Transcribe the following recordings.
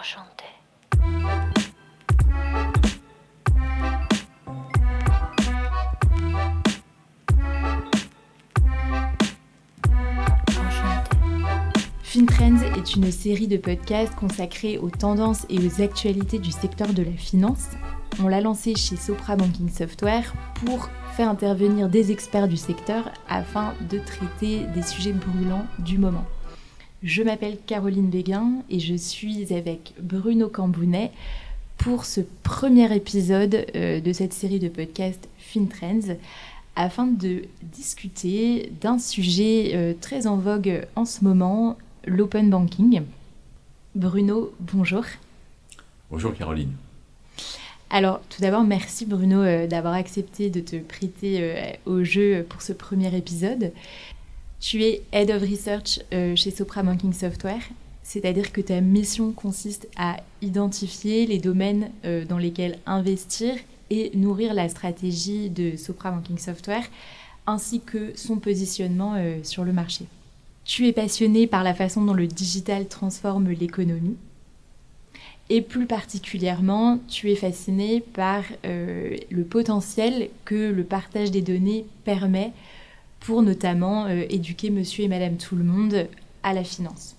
Enchanté. FinTrends est une série de podcasts consacrés aux tendances et aux actualités du secteur de la finance. On l'a lancé chez Sopra Banking Software pour faire intervenir des experts du secteur afin de traiter des sujets brûlants du moment. Je m'appelle Caroline Béguin et je suis avec Bruno Cambounet pour ce premier épisode euh, de cette série de podcasts FinTrends afin de discuter d'un sujet euh, très en vogue en ce moment, l'open banking. Bruno, bonjour. Bonjour Caroline. Alors, tout d'abord, merci Bruno euh, d'avoir accepté de te prêter au jeu pour ce premier épisode. Tu es Head of Research euh, chez Sopra Banking Software, c'est-à-dire que ta mission consiste à identifier les domaines dans lesquels investir et nourrir la stratégie de Sopra Banking Software, ainsi que son positionnement sur le marché. Tu es passionné par la façon dont le digital transforme l'économie. Et plus particulièrement, tu es fasciné par euh, le potentiel que le partage des données permet pour notamment euh, éduquer monsieur et madame tout le monde à la finance.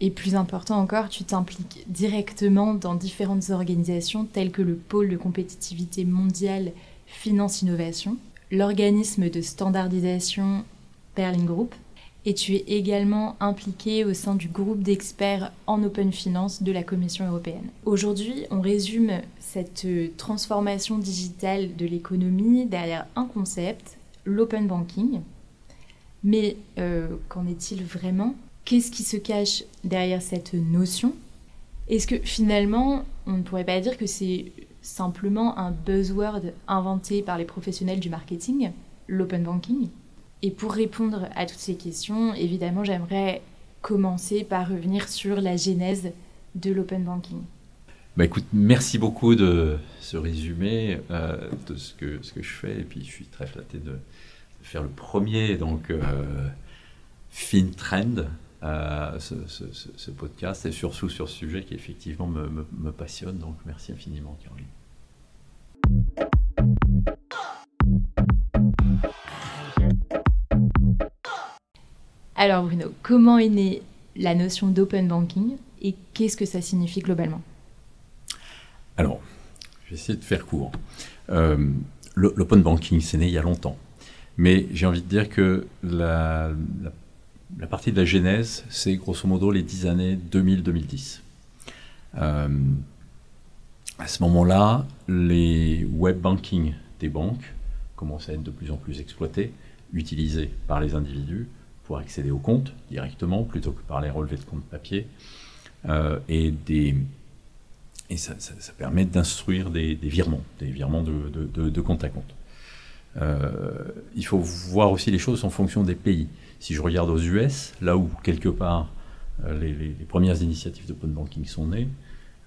Et plus important encore, tu t'impliques directement dans différentes organisations telles que le pôle de compétitivité mondiale Finance Innovation, l'organisme de standardisation Perling Group, et tu es également impliqué au sein du groupe d'experts en open finance de la Commission européenne. Aujourd'hui, on résume cette transformation digitale de l'économie derrière un concept, l'open banking. Mais euh, qu'en est-il vraiment? Qu'est-ce qui se cache derrière cette notion? Est-ce que finalement, on ne pourrait pas dire que c'est simplement un buzzword inventé par les professionnels du marketing, l'open banking? Et pour répondre à toutes ces questions, évidemment, j'aimerais commencer par revenir sur la genèse de l'open banking. Bah écoute, merci beaucoup de ce résumé euh, de ce que, ce que je fais. Et puis, je suis très flatté de, faire le premier, donc, euh, FinTrend, euh, ce, podcast, et surtout sur ce sujet qui effectivement me, me, me passionne. Donc, merci infiniment, Caroline. Alors Bruno, comment est née la notion d'open banking et qu'est-ce que ça signifie globalement? Alors, je vais essayer de faire court. Euh, l'open banking, c'est né il y a longtemps. Mais j'ai envie de dire que la, partie de la genèse, c'est grosso modo les 10 années 2000-2010. Euh, à ce moment-là, les web banking des banques commençaient à être de plus en plus exploités, utilisés par les individus pour accéder au compte directement plutôt que par les relevés de compte papier. Euh, et des, et ça, permet d'instruire des, virements, des virements de, compte à compte. Euh, il faut voir aussi les choses en fonction des pays. Si je regarde aux US, là où quelque part euh, les, premières initiatives de d'open banking sont nées,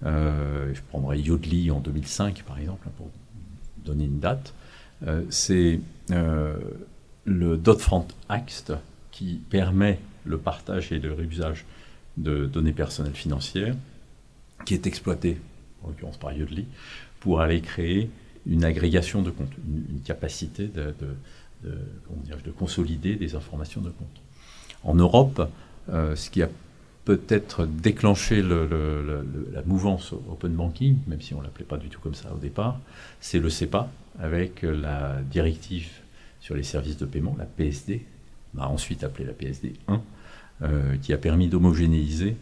je prendrai Yodlee en 2005 par exemple, pour donner une date, c'est le Dodd-Frank Act qui permet le partage et le réusage de données personnelles financières, qui est exploité, en l'occurrence par Yodlee, pour aller créer une agrégation de comptes, une, capacité de, de, consolider des informations de comptes. En Europe, euh, ce qui a peut-être déclenché la mouvance open banking, même si on ne l'appelait pas du tout comme ça au départ, c'est le CEPA, avec la directive sur les services de paiement, la PSD, on a ensuite appelé la PSD 1, euh, qui a permis d'homogénéiser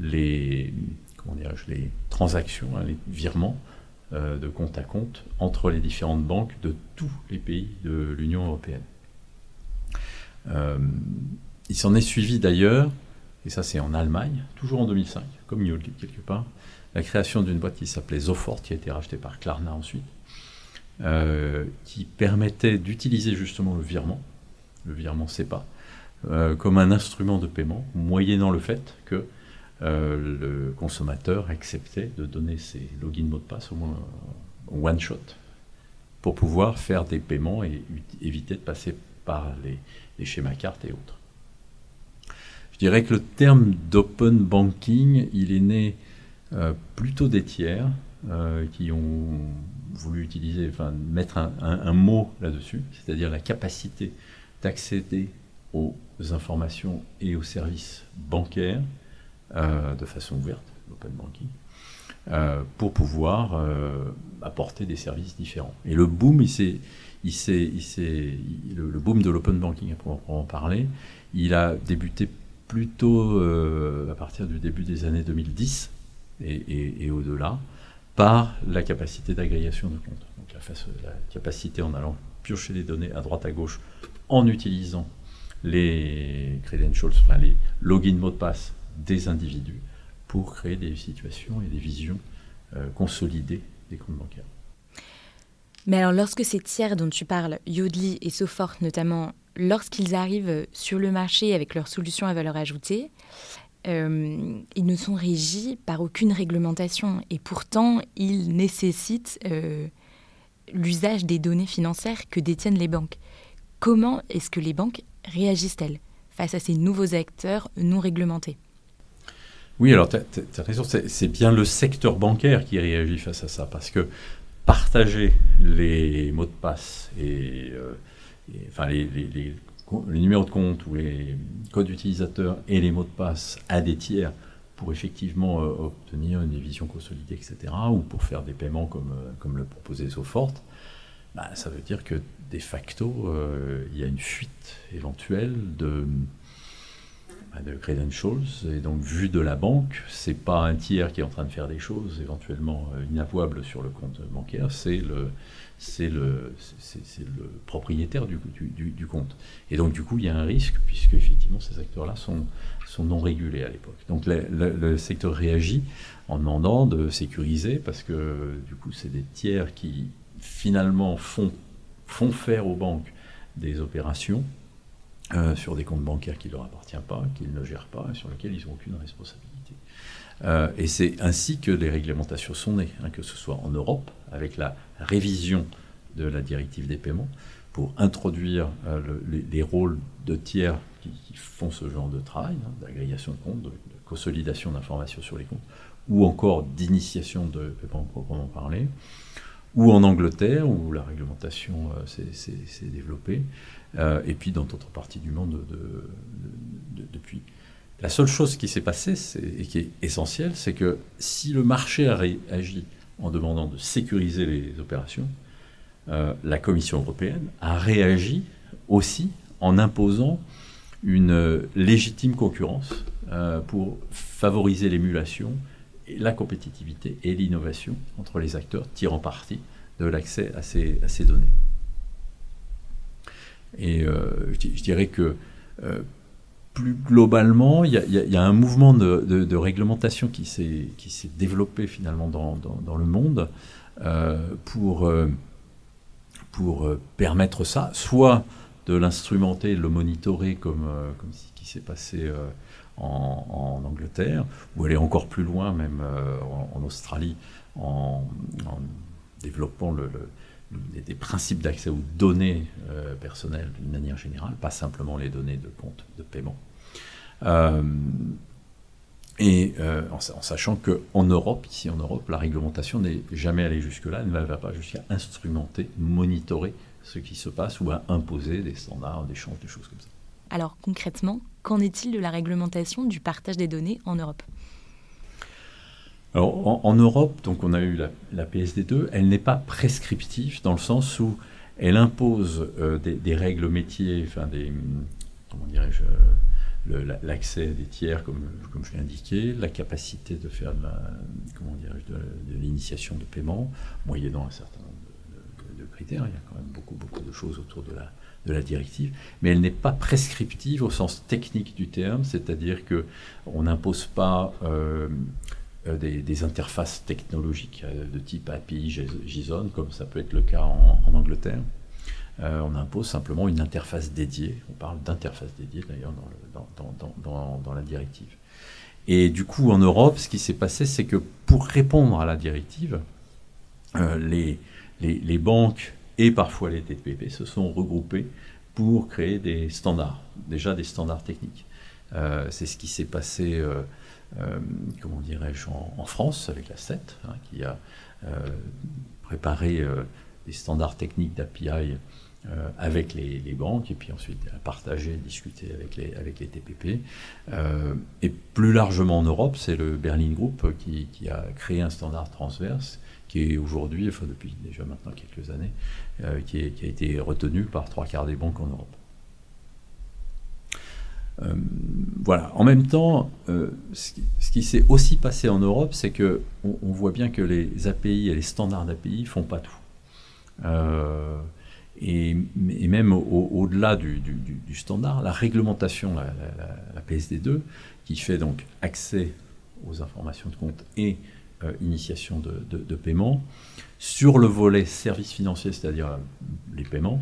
les, les transactions, hein, les virements euh, de compte à compte entre les différentes banques de tous les pays de l'Union européenne. Euh, il s'en est suivi d'ailleurs, et ça c'est en Allemagne, toujours en 2005, comme Yodlee quelque part, la création d'une boîte qui s'appelait Zofort, qui a été rachetée par Klarna ensuite, qui permettait d'utiliser justement le virement le virement SEPA, euh, comme un instrument de paiement, moyennant le fait que euh, le consommateur acceptait de donner ses logins mots de passe au moins one shot pour pouvoir faire des paiements et éviter de passer par les, schémas cartes et autres. Je dirais que le terme d'open banking, il est né plutôt des tiers qui ont voulu utiliser, enfin mettre un mot là-dessus, c'est-à-dire la capacité d'accéder aux informations et aux services bancaires euh, de façon ouverte, l'open banking, euh, pour pouvoir euh, apporter des services différents. Et le boom, il s'est, il s'est, il le, le, boom de l'open banking, pour en parler, il a débuté plutôt à partir du début des années 2010 et, et, au-delà, par la capacité d'agrégation de comptes. Donc la, la capacité en allant piocher des données à droite à gauche en utilisant les credentials, enfin les logins mots de passe des individus pour créer des situations et des visions euh, consolidées des comptes bancaires. Mais alors lorsque ces tiers dont tu parles, Yodli et Sofort notamment, lorsqu'ils arrivent sur le marché avec leurs solutions à valeur ajoutée, euh, ils ne sont régis par aucune réglementation et pourtant ils nécessitent euh, l'usage des données financières que détiennent les banques. Comment est-ce que les banques réagissent-elles face à ces nouveaux acteurs non réglementés? Oui, alors tu as, raison, c'est bien le secteur bancaire qui réagit face à ça, parce que partager les mots de passe et, euh, enfin les, numéros de compte ou les codes utilisateurs et les mots de passe à des tiers pour effectivement euh, obtenir une vision consolidée, etc., ou pour faire des paiements comme, euh, comme le proposait SoFort, bah, ça veut dire que de facto, il y a une fuite éventuelle de, de credentials. Et donc, vu de la banque, c'est pas un tiers qui est en train de faire des choses éventuellement euh, inavouables sur le compte bancaire, c'est le, c'est le, c'est, le propriétaire du, du, compte. Et donc, du coup, il y a un risque, puisque effectivement, ces acteurs-là sont, sont non régulés à l'époque. Donc, le, le, secteur réagit en demandant de sécuriser, parce que du coup, c'est des tiers qui finalement font, font faire aux banques des opérations euh, sur des comptes bancaires qui ne leur appartiennent pas, qu'ils ne gèrent pas et sur lesquels ils n'ont aucune responsabilité. Euh, et c'est ainsi que les réglementations sont nées, hein, que ce soit en Europe, avec la révision de la directive des paiements, pour introduire euh, les, rôles de tiers qui, font ce genre de travail, hein, d'agrégation de comptes, de, consolidation d'informations sur les comptes, ou encore d'initiation de paiement proprement parler ou en Angleterre, où la réglementation euh, s'est développée, euh, et puis dans d'autres parties du monde depuis. La seule chose qui s'est passée, et qui est essentielle, c'est que si le marché a réagi en demandant de sécuriser les opérations, euh, la Commission européenne a réagi aussi en imposant une légitime concurrence pour favoriser l'émulation la compétitivité et l'innovation entre les acteurs tirant parti de l'accès à ces, à ces données. Et euh, je, dirais que euh, plus globalement, il y, a un mouvement de, réglementation qui s'est développé finalement dans, dans, le monde euh, pour, pour permettre ça, soit de l'instrumenter, de le monitorer comme, comme ce qui s'est passé en, Angleterre, ou aller encore plus loin, même euh, en, Australie, en, développant des principes d'accès aux données euh, personnelles d'une manière générale, pas simplement les données de compte de paiement. Euh, et en, sachant qu'en Europe, ici en Europe, la réglementation n'est jamais allée jusque-là, elle ne va pas jusqu'à instrumenter, monitorer ce qui se passe ou à imposer des standards d'échange, des choses comme ça. Alors concrètement, qu'en est-il de la réglementation du partage des données en Europe? Alors, en, Europe, donc on a eu la, PSD2, elle n'est pas prescriptive dans le sens où elle impose euh, des, règles métiers, enfin comment dirais-je, l'accès des tiers, comme, je l'ai indiqué, la capacité de faire de, comment de, de l'initiation de paiement, moyennant un certain nombre de, critères. Il y a quand même beaucoup, beaucoup de choses autour de la, de la directive, mais elle n'est pas prescriptive au sens technique du terme, c'est-à-dire que on n'impose pas euh, euh, des, interfaces technologiques euh, de type API JSON, comme ça peut être le cas en, Angleterre. on impose simplement une interface dédiée. On parle d'interface dédiée d'ailleurs dans, la directive. Et du coup, en Europe, ce qui s'est passé, c'est que pour répondre à la directive, les, les banques et parfois les TPP se sont regroupés pour créer des standards, déjà des standards techniques. Euh, c'est ce qui s'est passé euh, comment dirais-je, en, France avec la CET, hein, qui a préparé des standards techniques d'API euh, avec les, banques et puis ensuite à partager, discuter avec les, avec TPP. Euh, et plus largement en Europe, c'est le Berlin Group qui, a créé un standard transverse qui est aujourd'hui, enfin depuis déjà maintenant quelques années, euh, qui, a été retenu par trois quarts des banques en Europe. voilà. En même temps, ce qui, s'est aussi passé en Europe, c'est que on, voit bien que les API et les standards d'API font pas tout. Et, même au-delà du, standard, la réglementation, la, PSD2, qui fait donc accès aux informations de compte et euh, initiation de, paiement, sur le volet services financiers, c'est-à-dire euh, les paiements,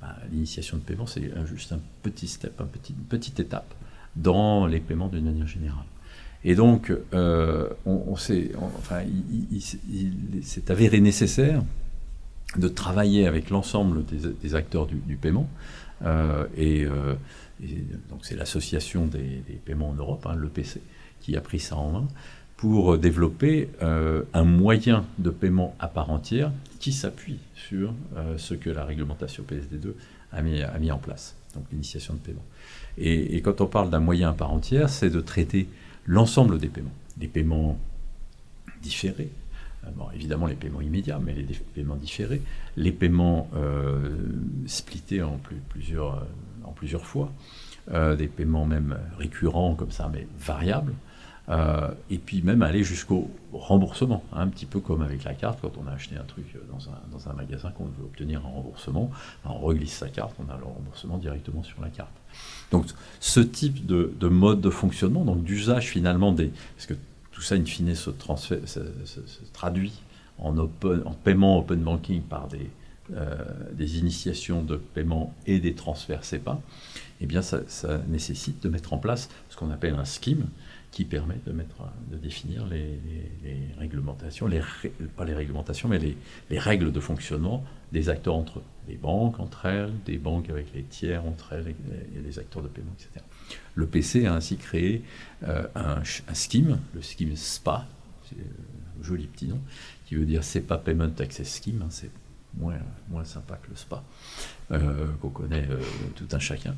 bah, l'initiation de paiement, c'est juste un petit step, une petite étape dans les paiements d'une manière générale. Et donc, euh, on, enfin, il s'est avéré nécessaire de travailler avec l'ensemble des, acteurs du, paiement. Euh, euh, et, donc c'est l'association des, paiements en Europe, hein, l'EPC, qui a pris ça en main pour développer euh, un moyen de paiement à part entière qui s'appuie sur ce que la réglementation PSD2 a mis, en place, donc l'initiation de paiement. Et, quand on parle d'un moyen à part entière, c'est de traiter l'ensemble des paiements, des paiements différés, euh, évidemment les paiements immédiats, mais les paiements différés, les paiements euh, splittés plusieurs, euh, en plusieurs fois, des paiements même récurrents comme ça, mais variables, et puis même aller jusqu'au remboursement, hein, un petit peu comme avec la carte, quand on a acheté un truc dans un, dans un magasin qu'on veut obtenir un remboursement, ben, on reglisse sa carte, on a le remboursement directement sur la carte. Donc ce type de, de mode de fonctionnement, donc d'usage finalement. Parce que tout ça, in fine, se, traduit en, paiement open banking par des, euh, des, initiations de paiement et des transferts SEPA, eh bien, ça, nécessite de mettre en place ce qu'on appelle un scheme qui permet de, mettre, de définir les, réglementations, les, pas les réglementations, mais les, règles de fonctionnement des acteurs entre eux, les banques entre elles, des banques avec les tiers entre elles et les acteurs de paiement, etc. Le PC a ainsi créé euh, un, scheme, le scheme SPA, c'est un joli petit nom, qui veut dire SEPA Payment Access Scheme, hein, c'est moins, sympa que le SPA, euh, qu'on connaît euh, tout un chacun.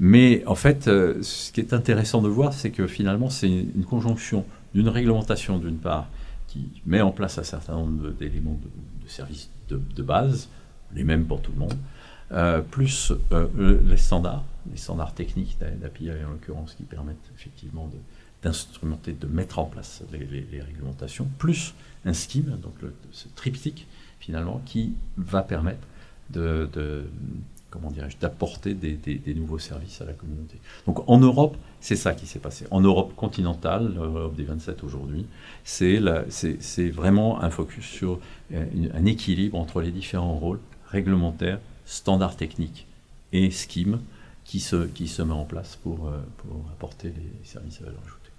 Mais en fait, ce qui est intéressant de voir, c'est que finalement, c'est une conjonction d'une réglementation, d'une part, qui met en place un certain nombre d'éléments de, services de, de, base, les mêmes pour tout le monde, plus les standards, les standards techniques d'API en l'occurrence qui permettent effectivement d'instrumenter, de, mettre en place les, réglementations, plus un scheme, donc ce triptyque finalement, qui va permettre de, comment dirais-je, d'apporter des, nouveaux services à la communauté. Donc en Europe, c'est ça qui s'est passé. En Europe continentale, l'Europe des 27 aujourd'hui, c'est vraiment un focus sur euh, un équilibre entre les différents rôles réglementaires, standards techniques et scheme qui se, qui se met en place pour, euh, apporter les services à valeur ajoutée.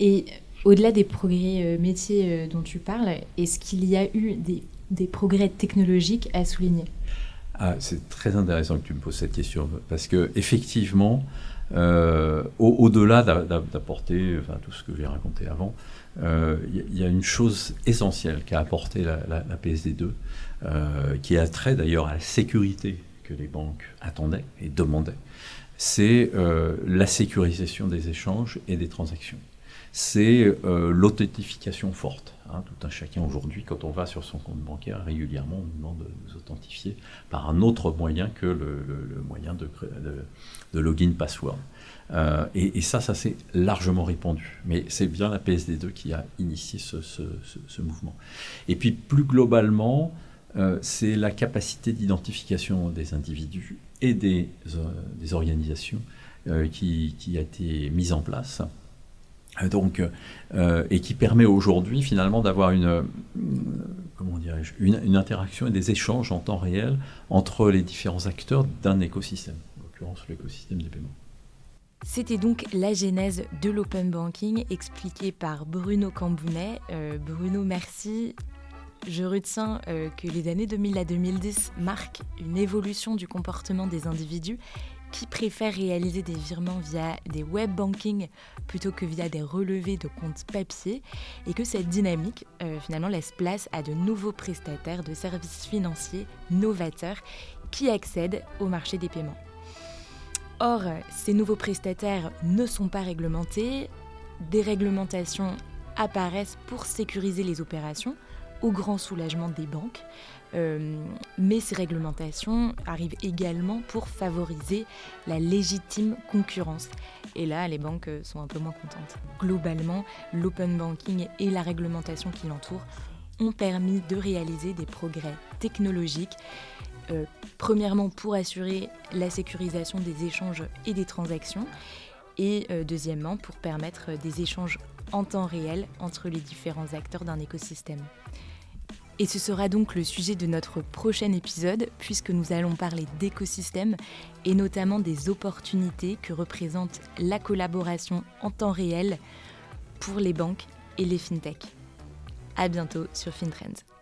Et au-delà des progrès euh, métiers euh, dont tu parles, est-ce qu'il y a eu des, progrès technologiques à souligner? Ah, C'est très intéressant que tu me poses cette question, parce que effectivement, au-delà d'apporter tout ce que j'ai raconté avant, il y, a une chose essentielle qu'a apporté la, la, la PSD2, qui a trait d'ailleurs à la sécurité que les banques attendaient et demandaient, c'est euh, la sécurisation des échanges et des transactions. C'est euh, l'authentification forte. Hein. tout un chacun aujourd'hui, quand on va sur son compte bancaire, régulièrement, on nous demande de nous authentifier par un autre moyen que le, moyen de, login password. Euh, et, ça, ça s'est largement répandu. Mais c'est bien la PSD2 qui a initié ce, mouvement. Et puis plus globalement, euh, c'est la capacité d'identification des individus et des, organisations qui, a été mise en place. Donc, et qui permet aujourd'hui finalement d'avoir une, comment une, interaction et des échanges en temps réel entre les différents acteurs d'un écosystème, en l'occurrence l'écosystème des paiements. C'était donc la genèse de l'open banking expliquée par Bruno Cambounet. Bruno, merci je retiens euh, que les années 2000 à 2010 marquent une évolution du comportement des individus qui préfèrent réaliser des virements via des web banking plutôt que via des relevés de comptes papier et que cette dynamique euh, finalement laisse place à de nouveaux prestataires de services financiers novateurs qui accèdent au marché des paiements. Or, ces nouveaux prestataires ne sont pas réglementés, des réglementations apparaissent pour sécuriser les opérations au grand soulagement des banques. Euh, mais ces réglementations arrivent également pour favoriser la légitime concurrence. Et là, les banques sont un peu moins contentes. Globalement, l'open banking et la réglementation qui l'entoure ont permis de réaliser des progrès technologiques. Euh, premièrement, pour assurer la sécurisation des échanges et des transactions, et euh, deuxièmement, pour permettre des échanges en temps réel entre les différents acteurs d'un écosystème. Et ce sera donc le sujet de notre prochain épisode, puisque nous allons parler d'écosystèmes et notamment des opportunités que représente la collaboration en temps réel pour les banques et les fintechs. À bientôt sur FinTrends.